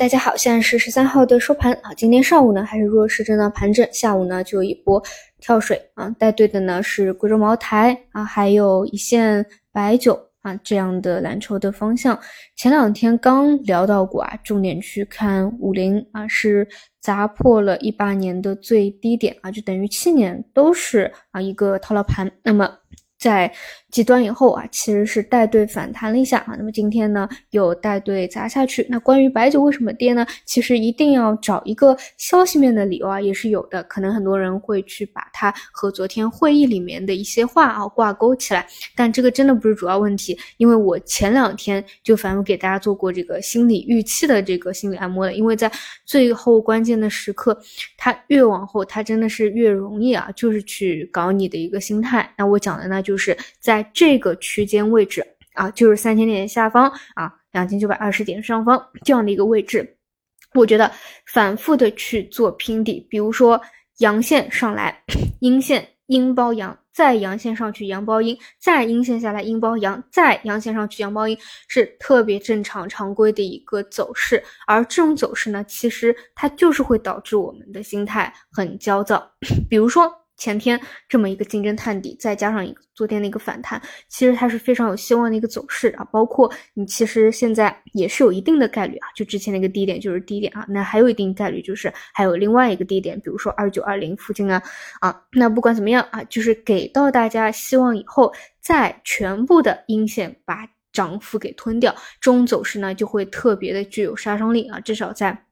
大家好，现在是十三号的收盘啊。今天上午呢还是弱势震荡盘整，下午呢就一波跳水啊。带队的呢是贵州茅台啊，还有一线白酒啊这样的蓝筹的方向。前两天刚聊到过啊，重点去看五零啊，是砸破了一八年的最低点啊，就等于七年都是啊一个套牢盘。那么。在极端以后啊，其实是带队反弹了一下啊。那么今天呢，又带队砸下去。那关于白酒为什么跌呢？其实一定要找一个消息面的理由啊，也是有的。可能很多人会去把它和昨天会议里面的一些话啊挂钩起来，但这个真的不是主要问题。因为我前两天就反复给大家做过这个心理预期的这个心理按摩的。因为在最后关键的时刻，它越往后，它真的是越容易啊，就是去搞你的一个心态。那我讲的呢就。就是在这个区间位置啊，就是三千点下方啊，两千九百二十点上方这样的一个位置，我觉得反复的去做拼底，比如说阳线上来，阴线阴包阳，再阳线上去阳包阴，再阴线下来阴包阳，再阳线上去阳包阴，是特别正常常规的一个走势。而这种走势呢，其实它就是会导致我们的心态很焦躁，比如说。前天这么一个竞争探底，再加上一个昨天的一个反弹，其实它是非常有希望的一个走势啊。包括你其实现在也是有一定的概率啊，就之前那个低点就是低点啊，那还有一定概率就是还有另外一个低点，比如说二九二零附近啊啊。那不管怎么样啊，就是给到大家希望以后再全部的阴线把涨幅给吞掉，这种走势呢就会特别的具有杀伤力啊，至少在。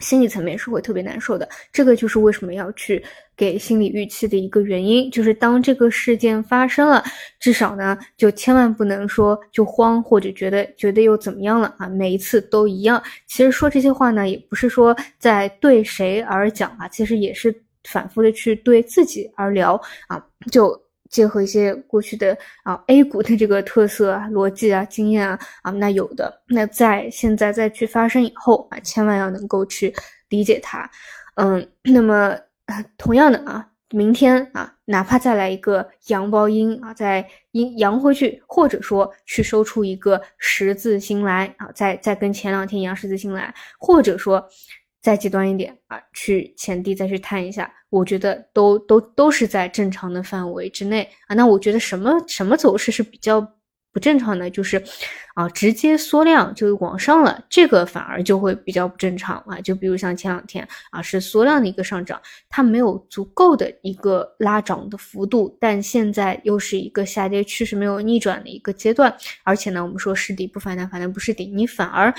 心理层面是会特别难受的，这个就是为什么要去给心理预期的一个原因，就是当这个事件发生了，至少呢，就千万不能说就慌或者觉得觉得又怎么样了啊，每一次都一样。其实说这些话呢，也不是说在对谁而讲啊，其实也是反复的去对自己而聊啊，就。结合一些过去的啊 A 股的这个特色啊、逻辑啊、经验啊啊，那有的那在现在再去发生以后啊，千万要能够去理解它。嗯，那么同样的啊，明天啊，哪怕再来一个阳包阴啊，再阴阳回去，或者说去收出一个十字星来啊，再再跟前两天一样十字星来，或者说。再极端一点啊，去前地再去探一下，我觉得都都都是在正常的范围之内啊。那我觉得什么什么走势是比较？不正常的就是，啊，直接缩量就往上了，这个反而就会比较不正常啊。就比如像前两天啊，是缩量的一个上涨，它没有足够的一个拉涨的幅度，但现在又是一个下跌趋势没有逆转的一个阶段，而且呢，我们说是底不反弹，反弹不是底，你反而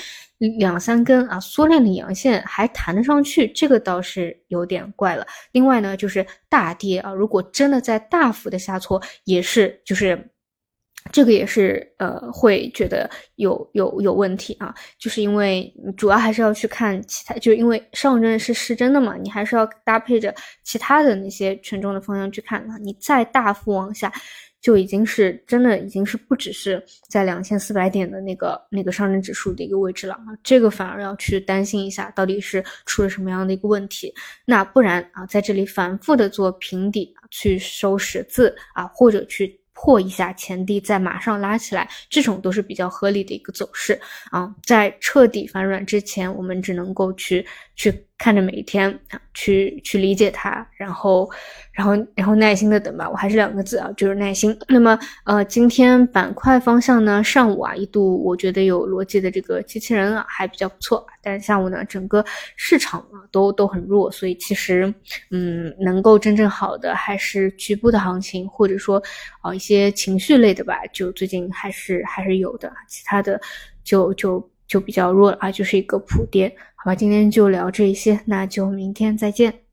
两三根啊缩量的阳线还弹得上去，这个倒是有点怪了。另外呢，就是大跌啊，如果真的在大幅的下挫，也是就是。这个也是呃，会觉得有有有问题啊，就是因为主要还是要去看其他，就是因为上证是失真的嘛，你还是要搭配着其他的那些权重的方向去看啊。你再大幅往下，就已经是真的已经是不只是在两千四百点的那个那个上证指数的一个位置了啊，这个反而要去担心一下，到底是出了什么样的一个问题。那不然啊，在这里反复的做平底去收十字啊，或者去。破一下前低，再马上拉起来，这种都是比较合理的一个走势啊。在彻底反转之前，我们只能够去去。看着每一天啊，去去理解它，然后，然后，然后耐心的等吧。我还是两个字啊，就是耐心。那么，呃，今天板块方向呢，上午啊一度我觉得有逻辑的这个机器人啊还比较不错，但下午呢，整个市场啊都都很弱，所以其实，嗯，能够真正好的还是局部的行情，或者说啊一些情绪类的吧，就最近还是还是有的，其他的就就就比较弱了啊，就是一个普跌。好吧，今天就聊这些，那就明天再见。